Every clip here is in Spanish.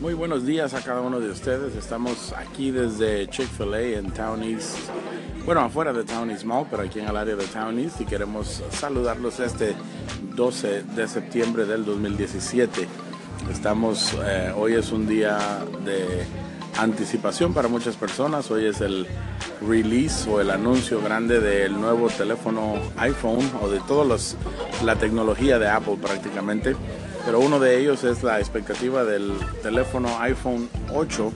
Muy buenos días a cada uno de ustedes. Estamos aquí desde Chick-fil-A en Town East. Bueno, afuera de Town East Mall, pero aquí en el área de Town East y queremos saludarlos este 12 de septiembre del 2017. Estamos, eh, hoy es un día de anticipación para muchas personas. Hoy es el release o el anuncio grande del nuevo teléfono iPhone o de toda la tecnología de Apple prácticamente pero uno de ellos es la expectativa del teléfono iPhone 8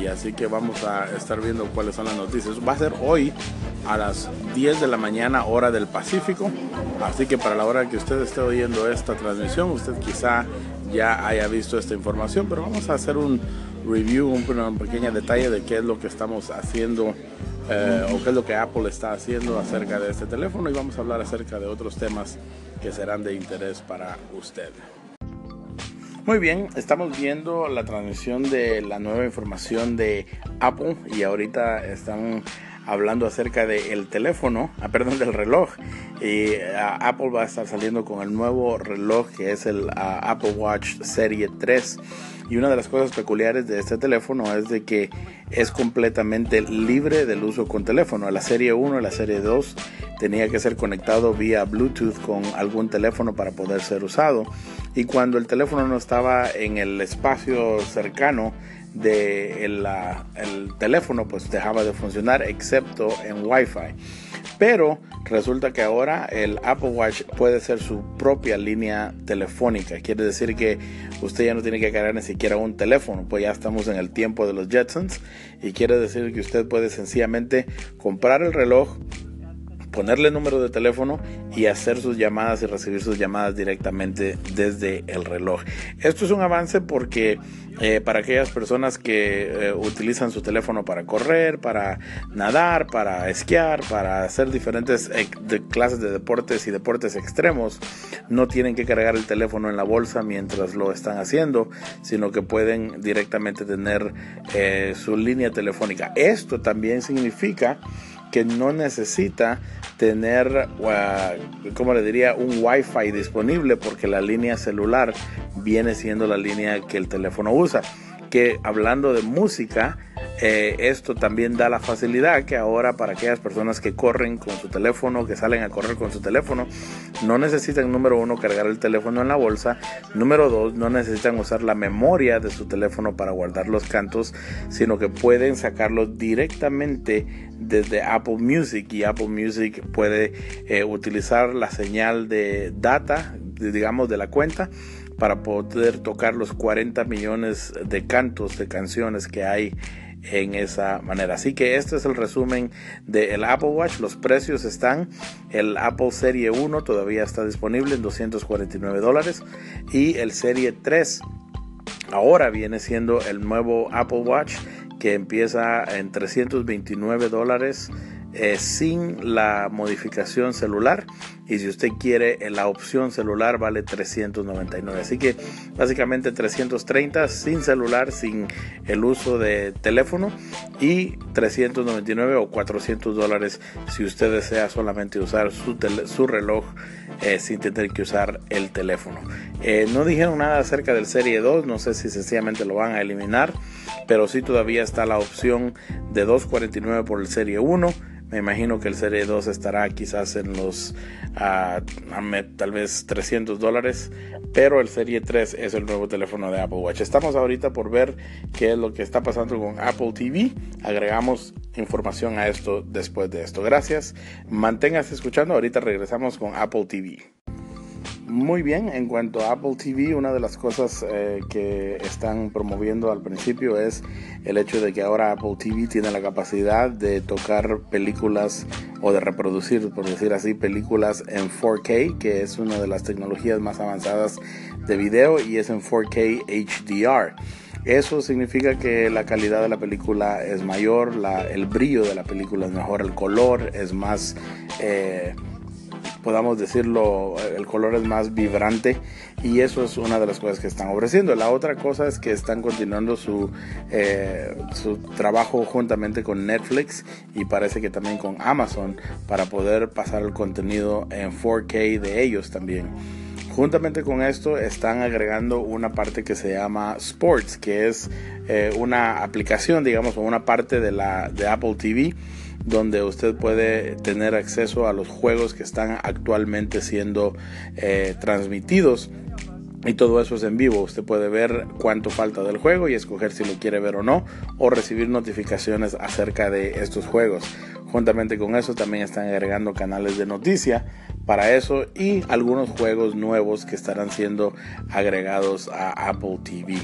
y así que vamos a estar viendo cuáles son las noticias. Va a ser hoy a las 10 de la mañana hora del Pacífico, así que para la hora que usted esté oyendo esta transmisión, usted quizá ya haya visto esta información, pero vamos a hacer un review, un, pequeño detalle de qué es lo que estamos haciendo eh, o qué es lo que Apple está haciendo acerca de este teléfono y vamos a hablar acerca de otros temas que serán de interés para usted. Muy bien, estamos viendo la transmisión de la nueva información de Apple y ahorita están hablando acerca del teléfono, ah, perdón, del reloj. Y ah, Apple va a estar saliendo con el nuevo reloj que es el ah, Apple Watch Serie 3. Y una de las cosas peculiares de este teléfono es de que es completamente libre del uso con teléfono. La serie 1 y la serie 2 tenía que ser conectado vía Bluetooth con algún teléfono para poder ser usado. Y cuando el teléfono no estaba en el espacio cercano, de el, teléfono pues dejaba de funcionar excepto en Wi-Fi. Pero resulta que ahora el Apple Watch puede ser su propia línea telefónica. Quiere decir que usted ya no tiene que cargar ni siquiera un teléfono, pues ya estamos en el tiempo de los Jetsons. Y quiere decir que usted puede sencillamente comprar el reloj, ponerle número de teléfono y hacer sus llamadas y recibir sus llamadas directamente desde el reloj. Esto es un avance porque eh, para aquellas personas que eh, utilizan su teléfono para correr, para nadar, para esquiar, para hacer diferentes eh, clases de deportes y deportes extremos, no tienen que cargar el teléfono en la bolsa mientras lo están haciendo, sino que pueden directamente tener su línea telefónica. Esto también significa que no necesita tener, como le diría, un Wi-Fi disponible porque la línea celular viene siendo la línea que el teléfono usa. Que hablando de música, eh, esto también da la facilidad que ahora para aquellas personas que corren con su teléfono, que salen a correr con su teléfono, no necesitan, número uno, cargar el teléfono en la bolsa. Número dos, no necesitan usar la memoria de su teléfono para guardar los cantos, sino que pueden sacarlos directamente desde Apple Music y Apple Music puede eh, utilizar la señal de data, digamos, de la cuenta para poder tocar los 40 millones de cantos, de canciones que hay en esa manera. Así que este es el resumen del Apple Watch. Los precios están, el Apple Serie 1 todavía está disponible en 249 dólares y el Serie 3 ahora viene siendo el nuevo Apple Watch que empieza en 329 dólares eh, sin la modificación celular. Y si usted quiere la opción celular vale 399 así que básicamente 330 sin celular sin el uso de teléfono. Y 399 o 400 dólares si usted desea solamente usar su, su reloj eh, sin tener que usar el teléfono. Eh, no dijeron nada acerca del serie 2 no sé si sencillamente lo van a eliminar pero sí todavía está la opción de 249 por el serie 1 me imagino que el Serie 2 estará quizás en los ah, tal vez 300 dólares, pero el Serie 3 es el nuevo teléfono de Apple Watch. Estamos ahorita por ver qué es lo que está pasando con Apple TV. Agregamos información a esto después de esto. Gracias. Manténgase escuchando. Ahorita regresamos con Apple TV. Muy bien, en cuanto a Apple TV, una de las cosas eh, que están promoviendo al principio es el hecho de que ahora Apple TV tiene la capacidad de tocar películas o de reproducir, por decir así, películas en 4K, que es una de las tecnologías más avanzadas de video y es en 4K HDR. Eso significa que la calidad de la película es mayor, el brillo de la película es mejor, el color es más... Eh, podamos decirlo, el color es más vibrante y eso es una de las cosas que están ofreciendo. La otra cosa es que están continuando su, eh, su trabajo juntamente con Netflix y parece que también con Amazon para poder pasar el contenido en 4K de ellos también. Juntamente con esto están agregando una parte que se llama Sports, que es eh, una aplicación, digamos, o una parte de, la, de Apple TV donde usted puede tener acceso a los juegos que están actualmente siendo eh, transmitidos y todo eso es en vivo. Usted puede ver cuánto falta del juego y escoger si lo quiere ver o no, o recibir notificaciones acerca de estos juegos. Juntamente con eso también están agregando canales de noticia para eso y algunos juegos nuevos que estarán siendo agregados a Apple TV.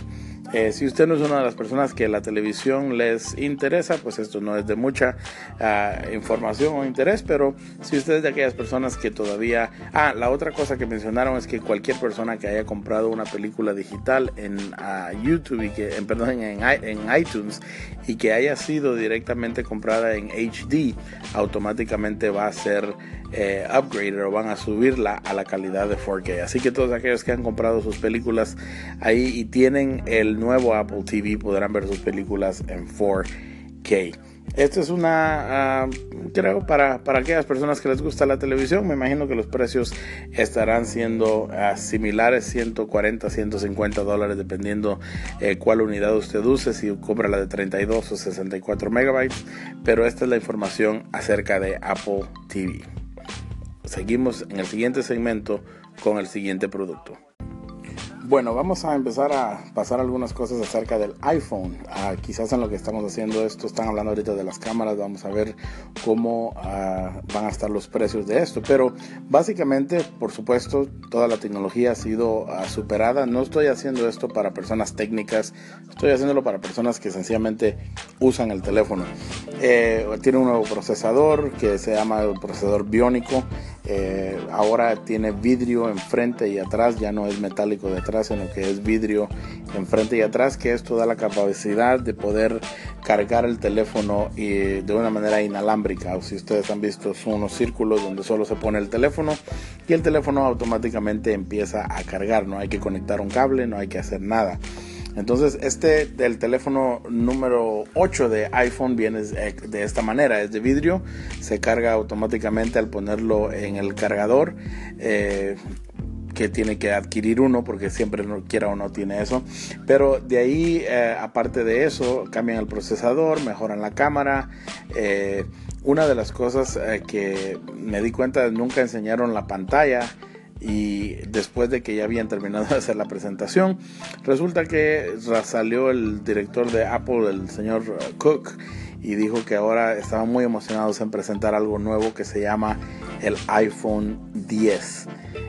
Eh, si usted no es una de las personas que la televisión les interesa, pues esto no es de mucha ah, información o interés, pero si usted es de aquellas personas que todavía... Ah, la otra cosa que mencionaron es que cualquier persona que haya comprado una película digital en ah, YouTube y que, en, perdón, en, en iTunes y que haya sido directamente comprada en HD, automáticamente va a ser eh, upgrade o van a subirla a la calidad de 4K. Así que todos aquellos que han comprado sus películas ahí y tienen el nuevo Apple TV podrán ver sus películas en 4K. Esto es una, ah, creo, para, para aquellas personas que les gusta la televisión. Me imagino que los precios estarán siendo ah, similares, 140, 150 dólares, dependiendo eh, cuál unidad usted use, si compra la de 32 o 64 megabytes. Pero esta es la información acerca de Apple TV. Seguimos en el siguiente segmento con el siguiente producto. Bueno, vamos a empezar a pasar algunas cosas acerca del iPhone. Ah, quizás en lo que estamos haciendo esto, están hablando ahorita de las cámaras, vamos a ver cómo ah, van a estar los precios de esto. Pero básicamente, por supuesto, toda la tecnología ha sido ah, superada. No estoy haciendo esto para personas técnicas, estoy haciéndolo para personas que sencillamente usan el teléfono. Eh, tiene un nuevo procesador que se llama el procesador biónico. Eh, ahora tiene vidrio enfrente y atrás, ya no es metálico de atrás, sino que es vidrio enfrente y atrás, que esto da la capacidad de poder cargar el teléfono de una manera inalámbrica. O si ustedes han visto, son unos círculos donde solo se pone el teléfono y el teléfono automáticamente empieza a cargar. No hay que conectar un cable, no hay que hacer nada. Entonces, este del teléfono número 8 de iPhone viene de esta manera, es de vidrio, se carga automáticamente al ponerlo en el cargador. Eh, que tiene que adquirir uno porque siempre no quiera o no tiene eso pero de ahí eh, aparte de eso cambian el procesador mejoran la cámara eh, una de las cosas que me di cuenta nunca enseñaron la pantalla y después de que ya habían terminado de hacer la presentación, resulta que salió el director de Apple, el señor Cook, y dijo que ahora estaban muy emocionados en presentar algo nuevo que se llama el iPhone 10.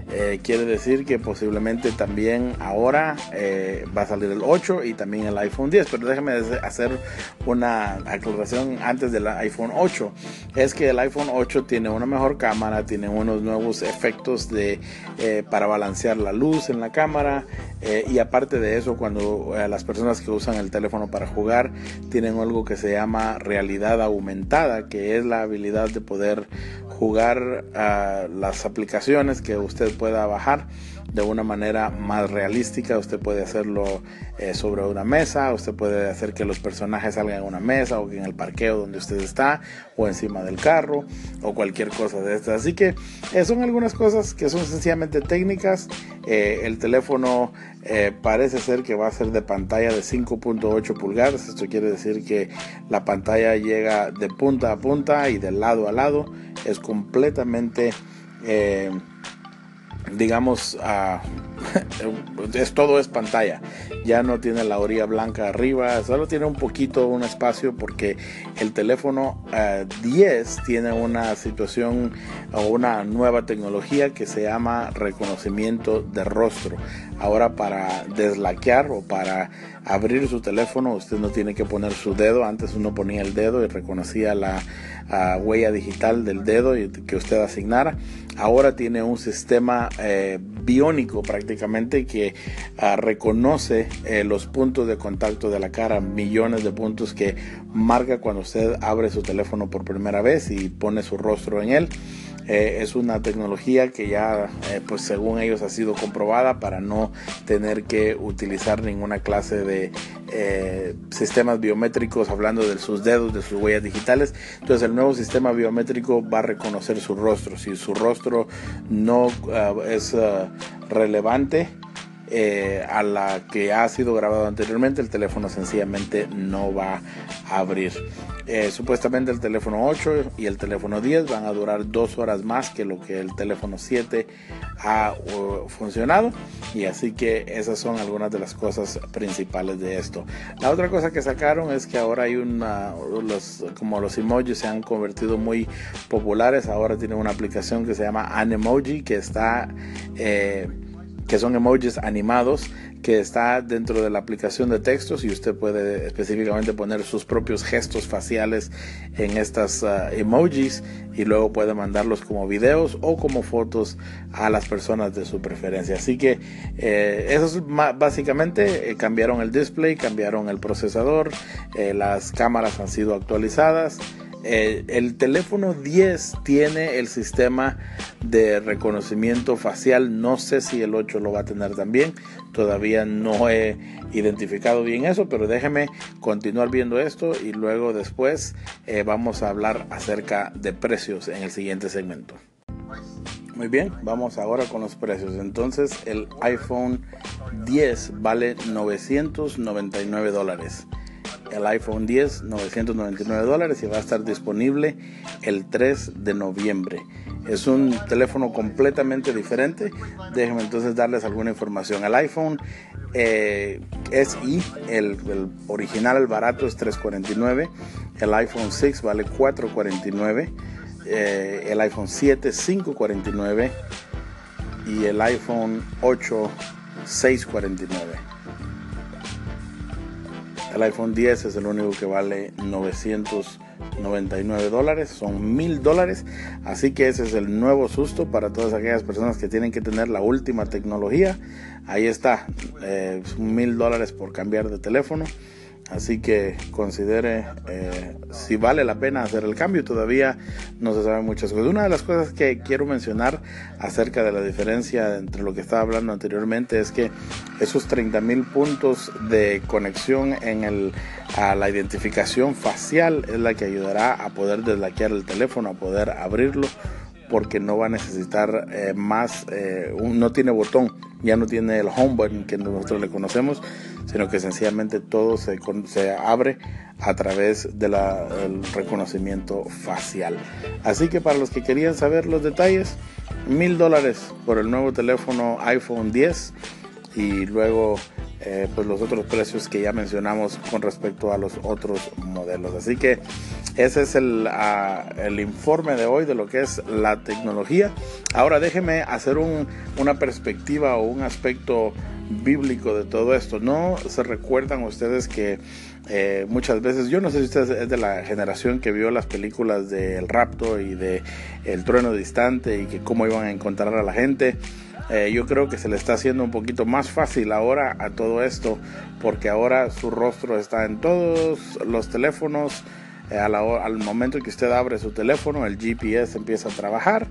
Eh, quiere decir que posiblemente también ahora eh, va a salir el 8 y también el iPhone 10. Pero déjame hacer una aclaración antes del iPhone 8. Es que el iPhone 8 tiene una mejor cámara, tiene unos nuevos efectos de, eh, para balancear la luz en la cámara. y aparte de eso, cuando las personas que usan el teléfono para jugar tienen algo que se llama realidad aumentada, que es la habilidad de poder jugar a las aplicaciones que usted pueda bajar de una manera más realística. Usted puede hacerlo eh, sobre una mesa, usted puede hacer que los personajes salgan en una mesa o en el parqueo donde usted está o encima del carro o cualquier cosa de estas. Así que eh, son algunas cosas que son sencillamente técnicas. Eh, el teléfono parece ser que va a ser de pantalla de 5.8 pulgadas. Esto quiere decir que la pantalla llega de punta a punta y de lado a lado. Es completamente digamos, uh, es, todo es pantalla. Ya no tiene la orilla blanca arriba, solo tiene un poquito un espacio porque el teléfono 10 tiene una situación o una nueva tecnología que se llama reconocimiento de rostro. Ahora para deslaquear o para abrir su teléfono usted no tiene que poner su dedo. Antes uno ponía el dedo y reconocía la huella digital del dedo que usted asignara. Ahora tiene un sistema eh, biónico prácticamente que ah, reconoce eh, los puntos de contacto de la cara, millones de puntos que marca cuando usted abre su teléfono por primera vez y pone su rostro en él. Eh, es una tecnología que ya, eh, pues según ellos, ha sido comprobada para no tener que utilizar ninguna clase de eh, sistemas biométricos hablando de sus dedos, de sus huellas digitales. Entonces el nuevo sistema biométrico va a reconocer su rostro. Si su rostro no ah, es ah, relevante, eh, a la que ha sido grabado anteriormente, el teléfono sencillamente no va a abrir. Eh, supuestamente el teléfono 8 y el teléfono 10 van a durar dos horas más que lo que el teléfono 7 ha funcionado y así que esas son algunas de las cosas principales de esto. La otra cosa que sacaron es que ahora hay una, como los emojis se han convertido muy populares, ahora tienen una aplicación que se llama Anemoji que está... Eh, que son emojis animados que está dentro de la aplicación de textos y usted puede específicamente poner sus propios gestos faciales en estas ah, emojis y luego puede mandarlos como videos o como fotos a las personas de su preferencia. Así que eh, eso es básicamente eh, cambiaron el display, cambiaron el procesador, eh, las cámaras han sido actualizadas. Eh, el teléfono 10 tiene el sistema de reconocimiento facial. No sé si el 8 lo va a tener también. Todavía no he identificado bien eso, pero déjeme continuar viendo esto y luego después eh, vamos a hablar acerca de precios en el siguiente segmento. Muy bien, vamos ahora con los precios. Entonces el iPhone 10 vale 999 dólares el iPhone 10 999 dólares y va a estar disponible el 3 de noviembre. Es un teléfono completamente diferente. Déjenme entonces darles alguna información. El iPhone eh, SI, el, original, el barato es 349. El iPhone 6 vale 449. Eh, el iPhone 7 549 y el iPhone 8 649. El iPhone 10 es el único que vale 999 dólares, son mil dólares. Así que ese es el nuevo susto para todas aquellas personas que tienen que tener la última tecnología. Ahí está, eh, mil dólares por cambiar de teléfono. Así que considere eh, si vale la pena hacer el cambio. Todavía no se sabe muchas cosas. Una de las cosas que quiero mencionar acerca de la diferencia entre lo que estaba hablando anteriormente es que esos 30 mil puntos de conexión en el, a la identificación facial es la que ayudará a poder desbloquear el teléfono, a poder abrirlo porque no va a necesitar eh, más, eh, no tiene botón, ya no tiene el home button que nosotros le conocemos, sino que sencillamente todo se, se abre a través del reconocimiento facial. Así que para los que querían saber los detalles, mil dólares por el nuevo teléfono iPhone 10 y luego eh, pues los otros precios que ya mencionamos con respecto a los otros modelos. Así que ese es el, ah, el informe de hoy de lo que es la tecnología. Ahora déjeme hacer un, una perspectiva o un aspecto bíblico de todo esto. No se recuerdan ustedes que eh, muchas veces, yo no sé si usted es de la generación que vio las películas del rapto y de El trueno distante y que cómo iban a encontrar a la gente. Eh, yo creo que se le está haciendo un poquito más fácil ahora a todo esto porque ahora su rostro está en todos los teléfonos. Eh, al momento que usted abre su teléfono, el GPS empieza a trabajar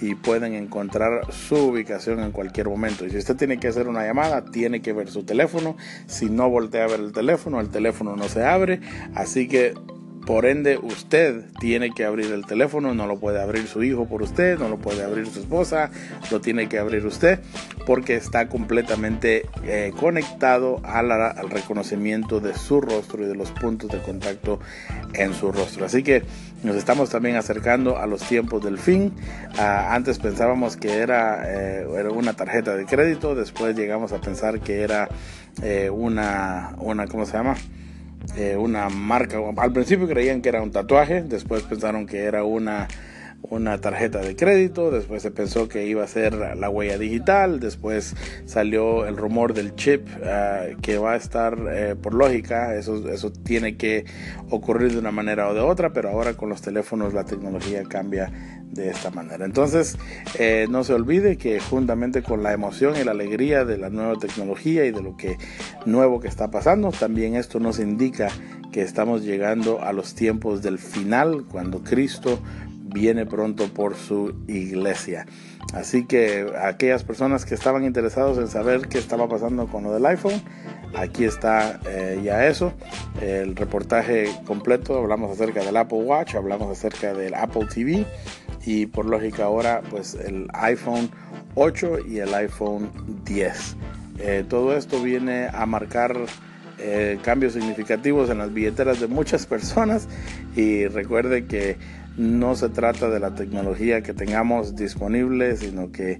y pueden encontrar su ubicación en cualquier momento. Y si usted tiene que hacer una llamada, tiene que ver su teléfono. Si no voltea a ver el teléfono, el teléfono no se abre. Así que por ende, usted tiene que abrir el teléfono, no lo puede abrir su hijo por usted, no lo puede abrir su esposa, lo tiene que abrir usted porque está completamente eh, conectado al reconocimiento de su rostro y de los puntos de contacto en su rostro. Así que nos estamos también acercando a los tiempos del fin. Ah, antes pensábamos que era, eh, era, una tarjeta de crédito, después llegamos a pensar que era eh, una, una, ¿cómo se llama? Eh, una marca. Al principio creían que era un tatuaje, después pensaron que era una, una tarjeta de crédito, después se pensó que iba a ser la huella digital, después salió el rumor del chip ah, que va a estar eh, por lógica, eso, eso tiene que ocurrir de una manera o de otra, pero ahora con los teléfonos la tecnología cambia de esta manera. Entonces, eh, no se olvide que juntamente con la emoción y la alegría de la nueva tecnología y de lo que nuevo que está pasando, también esto nos indica que estamos llegando a los tiempos del final, cuando Cristo viene pronto por su iglesia. Así que aquellas personas que estaban interesados en saber qué estaba pasando con lo del iPhone, aquí está eh, ya eso, el reportaje completo, hablamos acerca del Apple Watch, hablamos acerca del Apple TV y por lógica ahora pues el iPhone 8 y el iPhone 10. Eh, todo esto viene a marcar eh, cambios significativos en las billeteras de muchas personas y recuerde que no se trata de la tecnología que tengamos disponible, sino que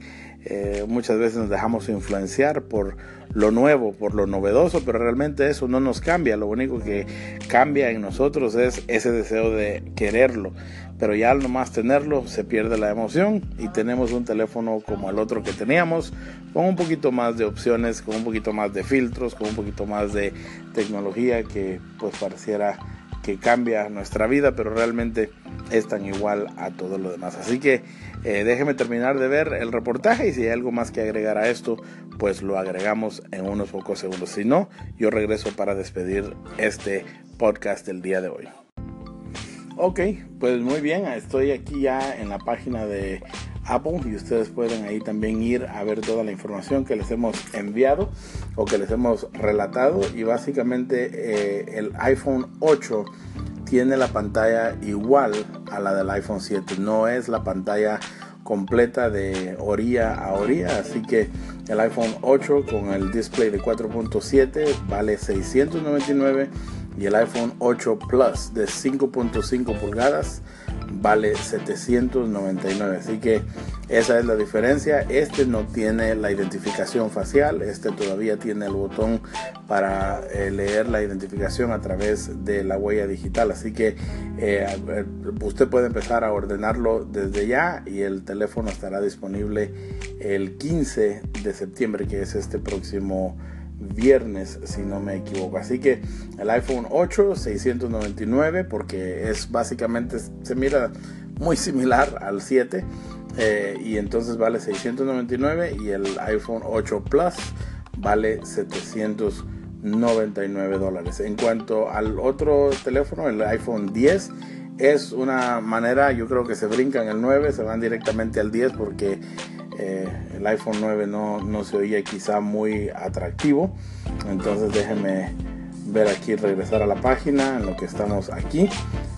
eh, muchas veces nos dejamos influenciar por lo nuevo, por lo novedoso, pero realmente eso no nos cambia. Lo único que cambia en nosotros es ese deseo de quererlo. Pero ya al nomás tenerlo se pierde la emoción y tenemos un teléfono como el otro que teníamos, con un poquito más de opciones, con un poquito más de filtros, con un poquito más de tecnología que pues pareciera que cambia nuestra vida, pero realmente es tan igual a todo lo demás. Así que eh, déjeme terminar de ver el reportaje y si hay algo más que agregar a esto, pues lo agregamos en unos pocos segundos. Si no, yo regreso para despedir este podcast del día de hoy. Ok, pues muy bien, estoy aquí ya en la página de Apple y ustedes pueden ahí también ir a ver toda la información que les hemos enviado o que les hemos relatado. Y básicamente eh, el iPhone 8 tiene la pantalla igual a la del iPhone 7, no es la pantalla completa de orilla a orilla, así que el iPhone 8 con el display de 4.7 vale 699 y el iPhone 8 Plus de 5.5 pulgadas vale 799 así que esa es la diferencia. Este no tiene la identificación facial este todavía tiene el botón para eh, leer la identificación a través de la huella digital. Así que eh, usted puede empezar a ordenarlo desde ya y el teléfono estará disponible el 15 de septiembre que es este próximo viernes, si no me equivoco. Así que el iPhone 8, 699, porque es básicamente, se mira muy similar al 7. Eh, y entonces vale 699 y el iPhone 8 Plus vale 799 dólares. En cuanto al otro teléfono, el iPhone 10, es una manera, yo creo que se brincan el 9, se van directamente al 10 porque eh, el iPhone 9 no, no, se oía quizá muy atractivo. Entonces déjenme ver aquí, regresar a la página en lo que estamos aquí.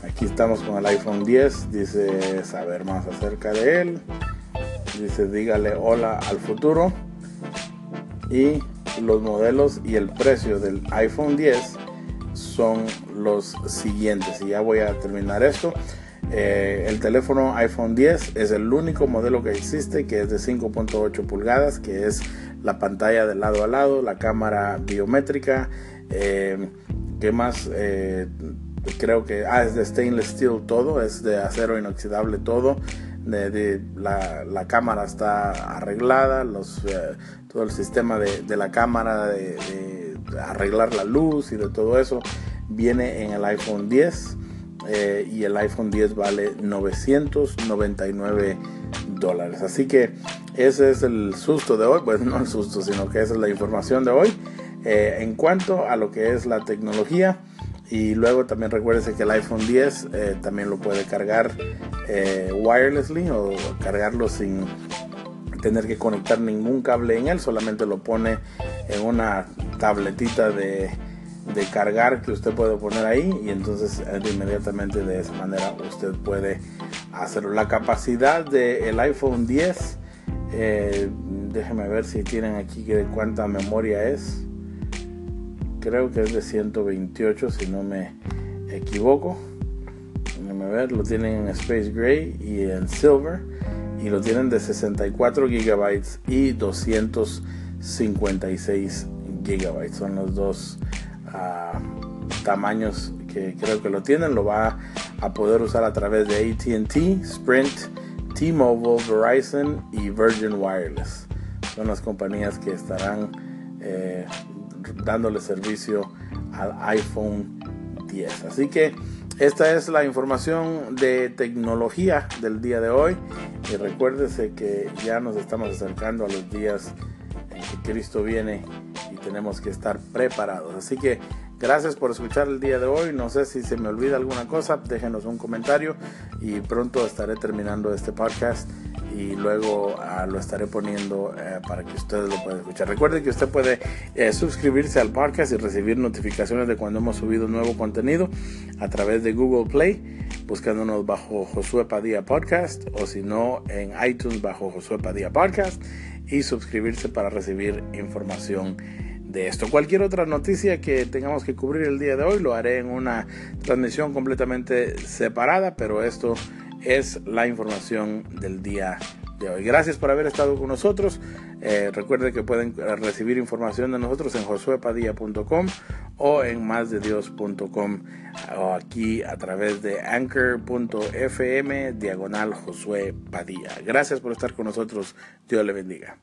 Aquí estamos con el iPhone 10. Dice saber más acerca de él. Dice dígale hola al futuro. Y los modelos y el precio del iPhone 10 son los siguientes. Y ya voy a terminar esto. Eh, el teléfono iPhone 10 es el único modelo que existe que es de 5.8 pulgadas, que es la pantalla de lado a lado, la cámara biométrica. Eh, ¿Qué más? Eh, creo que ah, es de stainless steel todo, es de acero inoxidable todo. De, la, cámara está arreglada, todo el sistema de, la cámara, de, de arreglar la luz y de todo eso viene en el iPhone 10. Eh, y el iPhone 10 vale 999 dólares. Así que ese es el susto de hoy, pues no el susto, sino que esa es la información de hoy. Eh, en cuanto a lo que es la tecnología, y luego también recuérdese que el iPhone 10 eh, también lo puede cargar wirelessly o cargarlo sin tener que conectar ningún cable en él, solamente lo pone en una tabletita de de cargar que usted puede poner ahí y entonces eh, inmediatamente de esa manera usted puede hacerlo. La capacidad del iPhone 10, eh, déjeme ver si tienen aquí que cuánta memoria es. Creo que es de 128 si no me equivoco. Déjeme ver, lo tienen en Space Gray y en Silver y lo tienen de 64 gigabytes y 256 gigabytes. Son los dos tamaños que creo que lo tienen, lo va a poder usar a través de ATT, Sprint, T-Mobile, Verizon y Virgin Wireless. Son las compañías que estarán eh, dándole servicio al iPhone 10. Así que esta es la información de tecnología del día de hoy. Y recuérdese que ya nos estamos acercando a los días en que Cristo viene tenemos que estar preparados. Así que gracias por escuchar el día de hoy. No sé si se me olvida alguna cosa, déjenos un comentario y pronto estaré terminando este podcast y luego ah, lo estaré poniendo eh, para que ustedes lo puedan escuchar. Recuerde que usted puede eh, suscribirse al podcast y recibir notificaciones de cuando hemos subido nuevo contenido a través de Google Play, buscándonos bajo Josué Padilla Podcast o si no en iTunes bajo Josué Padilla Podcast y suscribirse para recibir información de esto. Cualquier otra noticia que tengamos que cubrir el día de hoy lo haré en una transmisión completamente separada, pero esto es la información del día de hoy. Gracias por haber estado con nosotros. Eh, recuerden que pueden recibir información de nosotros en josuepadilla.com o en másdedios.com o aquí a través de anchor.fm diagonal Josué Padilla. Gracias por estar con nosotros. Dios le bendiga.